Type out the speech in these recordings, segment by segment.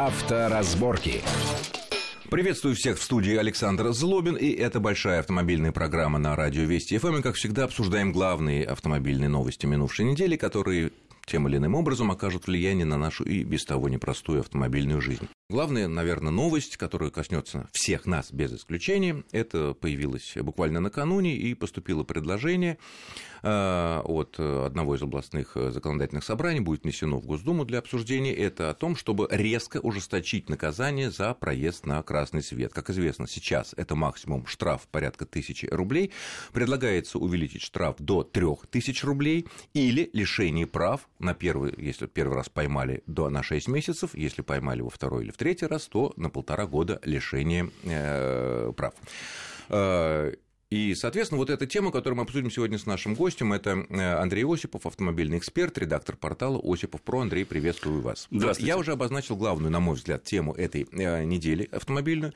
Авторазборки. Приветствую всех в студии Александр Злобин, и это большая автомобильная программа на радио Вести ФМ. И, как всегда, обсуждаем главные автомобильные новости минувшей недели, которые тем или иным образом окажут влияние на нашу и без того непростую автомобильную жизнь. Главная, наверное, новость, которая коснется всех нас без исключения, это появилось буквально накануне и поступило предложение э, от одного из областных законодательных собраний, будет внесено в Госдуму для обсуждения, это о том, чтобы резко ужесточить наказание за проезд на красный свет. Как известно, сейчас это максимум штраф порядка тысячи рублей, предлагается увеличить штраф до трех тысяч рублей или лишение прав на первый, если первый раз поймали, до, на 6 месяцев, если поймали во второй или в третий раз, то на полтора года лишения э, прав. Э, и, соответственно, вот эта тема, которую мы обсудим сегодня с нашим гостем, это э, Андрей Осипов, автомобильный эксперт, редактор портала Осипов Про. Андрей, приветствую вас. Я уже обозначил главную, на мой взгляд, тему этой недели автомобильную.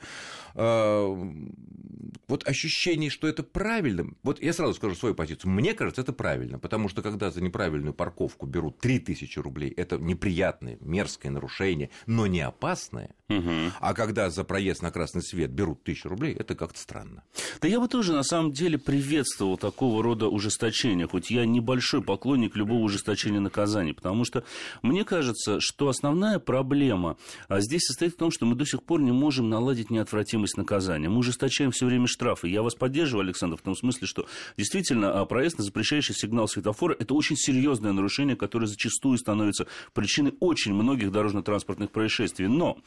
Вот ощущение, что это правильно. Вот я сразу скажу свою позицию. Мне кажется, это правильно, потому что когда за неправильную парковку берут 3000 рублей, это неприятное, мерзкое нарушение, но не опасное. Угу. А когда за проезд на красный свет берут 1000 рублей, это как-то странно. Да я бы тоже на самом деле приветствовал такого рода ужесточения, хоть я небольшой поклонник любого ужесточения наказаний, потому что мне кажется, что основная проблема а здесь состоит в том, что мы до сих пор не можем наладить неотвратимость наказания. Мы ужесточаем все время штрафы. Я вас поддерживаю, Александр, в том смысле, что действительно а, проезд на запрещающий сигнал светофора – это очень серьезное нарушение, которое зачастую становится причиной очень многих дорожно-транспортных происшествий. Но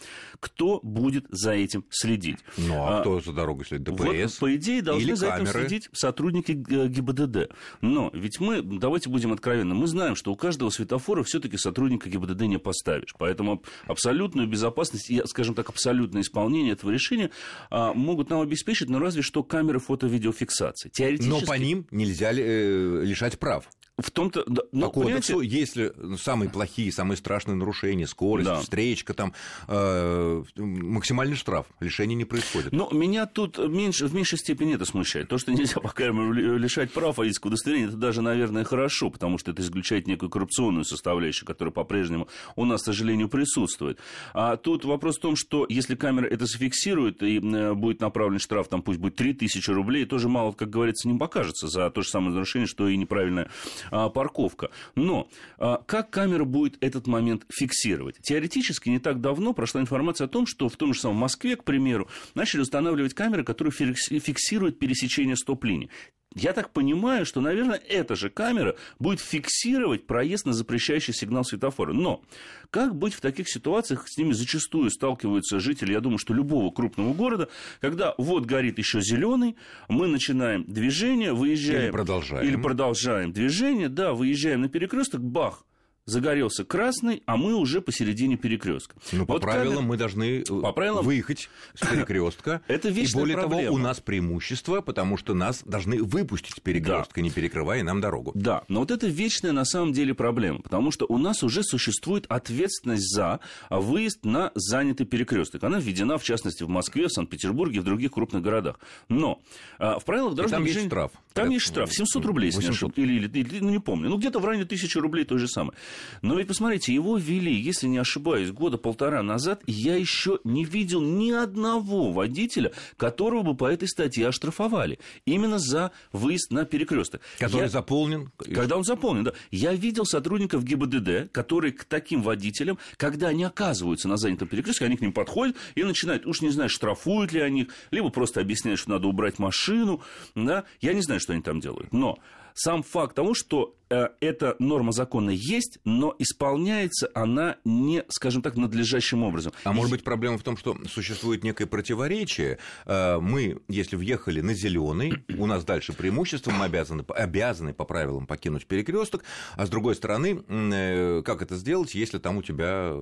кто будет за этим следить? Ну, а, а кто за дорогой следит? ДПС? Вот, по идее, должны за этим следить сотрудники ГИБДД. Но ведь мы, давайте будем откровенны, мы знаем, что у каждого светофора все-таки сотрудника ГИБДД не поставишь. Поэтому абсолютную безопасность и, скажем так, абсолютное исполнение этого решения а, могут нам обеспечить, но разве что камеры фото-видеофиксации. Теоретически... Но по ним нельзя э, лишать прав. В том-то, да, ну, по кодексу, если самые плохие, самые страшные нарушения, скорость, да. встречка, там, э, максимальный штраф, лишение не происходит. Но меня тут меньше, в меньшей степени это смущает. То, что нельзя пока лишать прав водительского удостоверения, это даже, наверное, хорошо, потому что это исключает некую коррупционную составляющую, которая по-прежнему у нас, к сожалению, присутствует. А тут вопрос в том, что если камера это зафиксирует и будет направлен штраф, там пусть будет 3000 рублей, тоже мало, как говорится, не покажется за то же самое нарушение, что и неправильное а, парковка. Но а, как камера будет этот момент фиксировать? Теоретически не так давно прошла информация о том, что в том же самом Москве, к примеру, начали устанавливать камеры, которые фиксируют пересечение стоп-линии. Я так понимаю, что, наверное, эта же камера будет фиксировать проезд на запрещающий сигнал светофора. Но как быть в таких ситуациях, с ними зачастую сталкиваются жители, я думаю, что любого крупного города, когда вот горит еще зеленый, мы начинаем движение, выезжаем... Или продолжаем. Или продолжаем движение, да, выезжаем на перекресток, бах, загорелся красный, а мы уже посередине перекрестка. Ну, по вот правилам камера... мы должны э, по правилам... выехать с перекрестка. Это И более проблема. того, у нас преимущество, потому что нас должны выпустить с перекрестка, да. не перекрывая нам дорогу. Да, но вот это вечная на самом деле проблема, потому что у нас уже существует ответственность за выезд на занятый перекресток. Она введена, в частности, в Москве, в Санкт-Петербурге и в других крупных городах. Но а, в правилах дорожного там движения... есть штраф. Там есть штраф, 700 рублей, 800. если не ошибаюсь. Или, или, или, ну, не помню. Ну, где-то в районе 1000 рублей то же самое. Но ведь посмотрите, его ввели, если не ошибаюсь, года полтора назад, и я еще не видел ни одного водителя, которого бы по этой статье оштрафовали. Именно за выезд на перекресток. Который я... заполнен. Когда он заполнен, да. Я видел сотрудников ГИБДД, которые к таким водителям, когда они оказываются на занятом перекрестке, они к ним подходят и начинают, уж не знаю, штрафуют ли они либо просто объясняют, что надо убрать машину. Да? Я не знаю, что они там делают. Но сам факт того, что эта норма закона есть, но исполняется она не, скажем так, надлежащим образом. А может быть проблема в том, что существует некое противоречие. Э, мы, если въехали на зеленый, у нас дальше преимущество, мы обязаны, обязаны по правилам покинуть перекресток, а с другой стороны, э, как это сделать, если там у тебя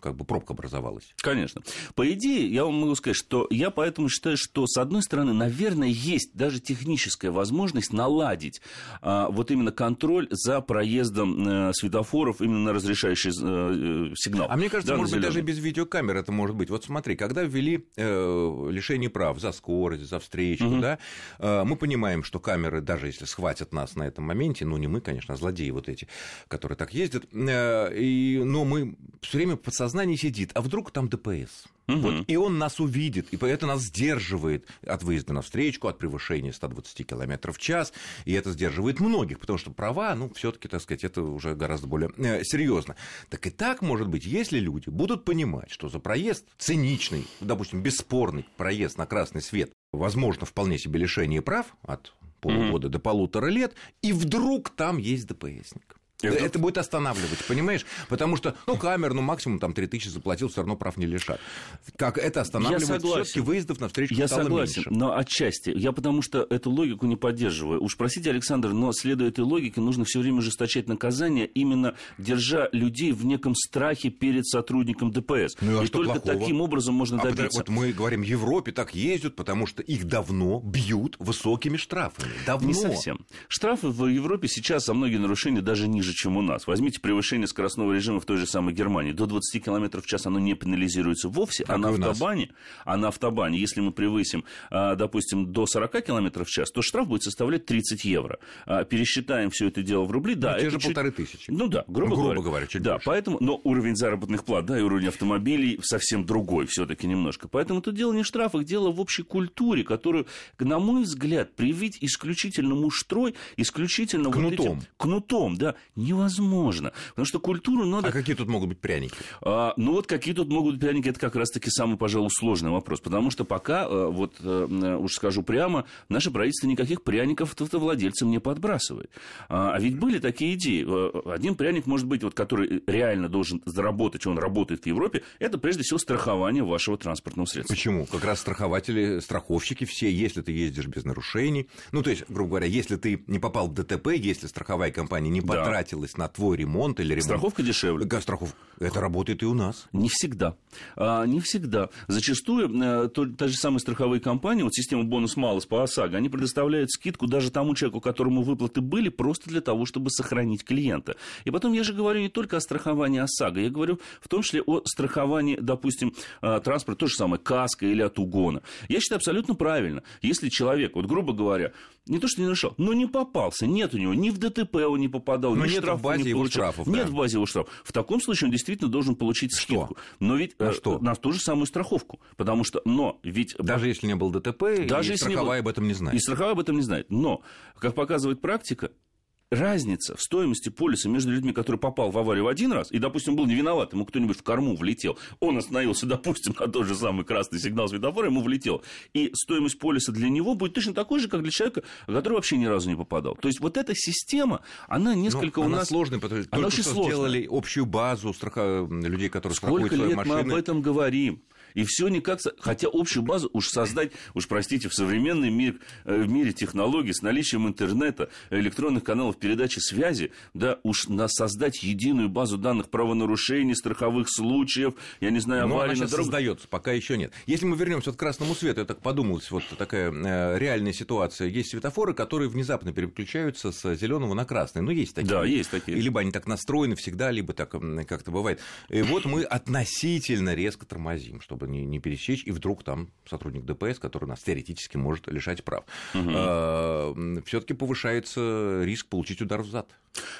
как бы пробка образовалась? Конечно. По идее, я вам могу сказать, что я поэтому считаю, что с одной стороны, наверное, есть даже техническая возможность наладить а, вот именно контроль за проездом э, светофоров именно на разрешающий э, сигнал. А мне кажется, да, может быть, даже без видеокамер это может быть. Вот смотри, когда ввели э, лишение прав за скорость, за встречку, угу. да, э, мы понимаем, что камеры, даже если схватят нас на этом моменте, ну, не мы, конечно, а злодеи вот эти, которые так ездят, э, и, но мы все время в подсознании сидит, а вдруг там ДПС? Угу. Вот, и он нас увидит, и это нас сдерживает от выезда на встречку, от превышения 120 км в час, и это сдерживает многих, потому что права, ну, все таки так сказать, это уже гораздо более э, серьезно. Так и так, может быть, если люди будут понимать, что за проезд циничный, допустим, бесспорный проезд на красный свет, возможно, вполне себе лишение прав от полугода mm до полутора лет, и вдруг там есть ДПСник. Это... это будет останавливать, понимаешь? Потому что, ну, камер, ну, максимум там 3000 заплатил, все равно прав не лишат. Как это останавливает все-таки выездов на встречу Я согласен, меньше. но отчасти. Я потому что эту логику не поддерживаю. Уж простите, Александр, но следуя этой логике, нужно все время ужесточать наказание, именно держа людей в неком страхе перед сотрудником ДПС. Ну, а И только плохого? таким образом можно а добиться. Вот мы говорим, в Европе так ездят, потому что их давно бьют высокими штрафами. Давно. Не совсем. Штрафы в Европе сейчас за многие нарушения даже ниже ниже, чем у нас. Возьмите превышение скоростного режима в той же самой Германии. До 20 км в час оно не пенализируется вовсе, как а на автобане, а на автобане, если мы превысим, а, допустим, до 40 км в час, то штраф будет составлять 30 евро. А, пересчитаем все это дело в рубли, да. Ну, те же чуть... полторы тысячи. Ну да, грубо, ну, грубо говоря. говоря чуть да, больше. поэтому, но уровень заработных плат, да, и уровень автомобилей совсем другой все-таки немножко. Поэтому тут дело не в штрафах, дело в общей культуре, которую, на мой взгляд, привить исключительно муштрой, исключительно кнутом. Вот этим, кнутом, да, невозможно. Потому что культуру надо... А какие тут могут быть пряники? А, ну вот какие тут могут быть пряники, это как раз-таки самый, пожалуй, сложный вопрос. Потому что пока, э, вот э, уж скажу прямо, наше правительство никаких пряников владельцам не подбрасывает. А, а ведь были такие идеи. Э, один пряник, может быть, вот, который реально должен заработать, он работает в Европе, это прежде всего страхование вашего транспортного средства. Почему? Как раз страхователи, страховщики все, если ты ездишь без нарушений. Ну, то есть, грубо говоря, если ты не попал в ДТП, если страховая компания не потратила потратилась на твой ремонт или ремонт. Страховка дешевле. Да, страховка. Это работает и у нас. Не всегда. А, не всегда. Зачастую а, то, та же самая страховые компании, вот система бонус-малус по ОСАГО, они предоставляют скидку даже тому человеку, которому выплаты были, просто для того, чтобы сохранить клиента. И потом я же говорю не только о страховании ОСАГО, я говорю в том числе о страховании, допустим, а, транспорта, то же самое, каска или от угона. Я считаю абсолютно правильно. Если человек, вот грубо говоря, не то, что не нарушал, но не попался, нет у него, ни в ДТП он не попадал, но ни нет штраф в базе не его штрафов. Нет да. в базе его штрафов. В таком случае он действительно должен получить скидку. Что? Но ведь на, э, что? на ту же самую страховку. Потому что, но ведь... Даже если не был ДТП, даже и страховая был, об этом не знает. И страховая об этом не знает. Но, как показывает практика, разница в стоимости полиса между людьми, который попал в аварию в один раз, и, допустим, был не виноват, ему кто-нибудь в корму влетел, он остановился, допустим, на тот же самый красный сигнал светофора, ему влетел, и стоимость полиса для него будет точно такой же, как для человека, который вообще ни разу не попадал. То есть вот эта система, она несколько Но у она нас... сложная, потому что она очень что сложная. сделали общую базу страха... людей, которые Сколько страхуют свои лет машины. мы об этом говорим? И все никак... Хотя общую базу уж создать, уж простите, в современный мир, э, в мире технологий с наличием интернета, электронных каналов передачи связи, да, уж на создать единую базу данных правонарушений, страховых случаев, я не знаю, аварий на дорогах. создается, пока еще нет. Если мы вернемся к красному свету, я так подумалось, вот такая э, реальная ситуация. Есть светофоры, которые внезапно переключаются с зеленого на красный. Ну, есть такие. Да, есть такие. И либо они так настроены всегда, либо так как-то бывает. И вот мы относительно резко тормозим, чтобы не, не пересечь, и вдруг там сотрудник ДПС, который нас теоретически может лишать прав. Угу. А, Все-таки повышается риск получить удар в зад.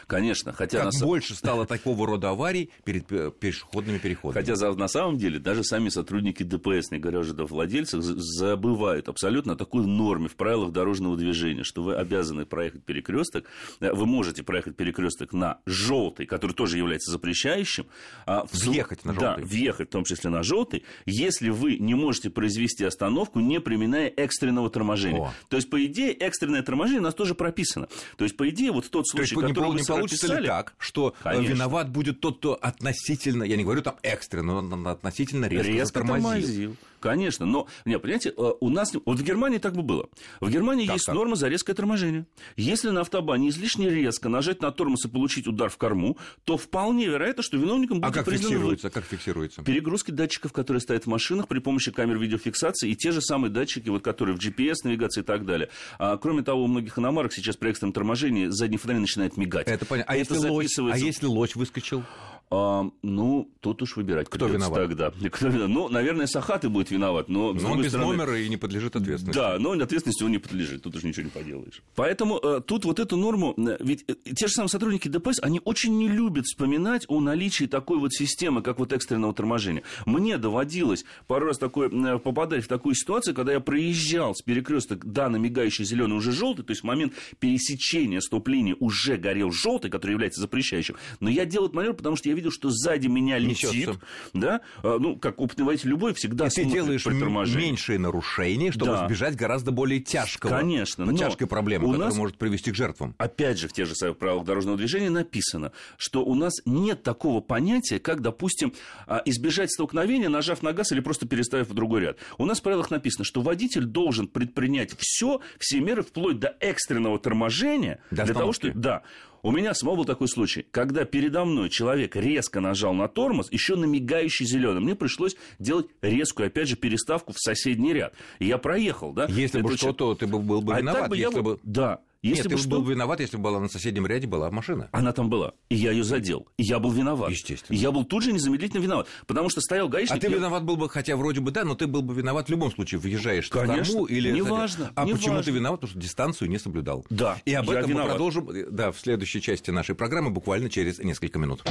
Конечно, хотя... Как на... больше стало такого рода аварий перед пешеходными переходами. Хотя на самом деле даже сами сотрудники ДПС, не говоря уже о владельцах, забывают абсолютно о такой норме в правилах дорожного движения, что вы обязаны проехать перекресток, э, вы можете проехать перекресток на желтый, который тоже является запрещающим. А въехать на желтый. Да, въехать в том числе на желтый, если вы не можете произвести остановку, не применяя экстренного торможения. О. То есть, по идее, экстренное торможение у нас тоже прописано. То есть, по идее, вот тот случай, который вы не получится описали, ли так, что э, Конечно. виноват будет тот, кто относительно, я не говорю там экстренно, но относительно резко, резко затормозил. тормозил. Конечно, но, не, понимаете, э, у нас, вот в Германии так бы было. В Германии так, есть так. норма за резкое торможение. Если на автобане излишне резко нажать на тормоз и получить удар в корму, то вполне вероятно, что виновником будет а как признан... фиксируется, как фиксируется? Перегрузки датчиков, которые стоят в машинах при помощи камер видеофиксации, и те же самые датчики, вот, которые в GPS-навигации и так далее. А, кроме того, у многих иномарок сейчас при экстренном торможении задний фонарь начинает мигать. Это понятно. А, если, лось, а если лось выскочил? А, ну, тут уж выбирать. Кто виноват? Тогда. Кто виноват? Ну, наверное, Сахаты будет виноват, но... Но он без стороны... номера и не подлежит ответственности. Да, но ответственности он не подлежит, тут уж ничего не поделаешь. Поэтому э, тут вот эту норму, э, ведь э, те же самые сотрудники ДПС, они очень не любят вспоминать о наличии такой вот системы, как вот экстренного торможения. Мне доводилось пару раз такое, э, попадать в такую ситуацию, когда я проезжал с перекресток, да, на мигающий зеленый уже желтый, то есть в момент пересечения стоп-линии уже горел желтый, который является запрещающим, но я делал этот маневр, потому что я видел, что сзади меня летит, Несется. да, а, ну, как опытный водитель любой, всегда И ты делаешь меньшие нарушения, чтобы да. избежать гораздо более тяжкого, Конечно, но тяжкой проблемы, которая может привести к жертвам. Опять же, в тех же самых правилах дорожного движения написано, что у нас нет такого понятия, как, допустим, а, избежать столкновения, нажав на газ или просто переставив в другой ряд. У нас в правилах написано, что водитель должен предпринять все, все меры, вплоть до экстренного торможения, до для того, чтобы... Да, у меня самого был такой случай, когда передо мной человек резко нажал на тормоз, еще на мигающий зеленый. Мне пришлось делать резкую, опять же, переставку в соседний ряд. И я проехал, да. Если бы что-то, ты был бы виноват. А так бы я... бы... Да, если Нет, бы ты что... был виноват, если бы была на соседнем ряде была машина. Она там была. И я ее задел. И я был виноват. Естественно. И я был тут же незамедлительно виноват. Потому что стоял гаишник... А ты я... виноват был бы, хотя вроде бы да, но ты был бы виноват в любом случае. Въезжаешь Конечно. в корму или... Неважно. А не почему важно. ты виноват? Потому что дистанцию не соблюдал. Да, И об этом виноват. мы продолжим да, в следующей части нашей программы буквально через несколько минут.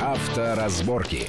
Авторазборки.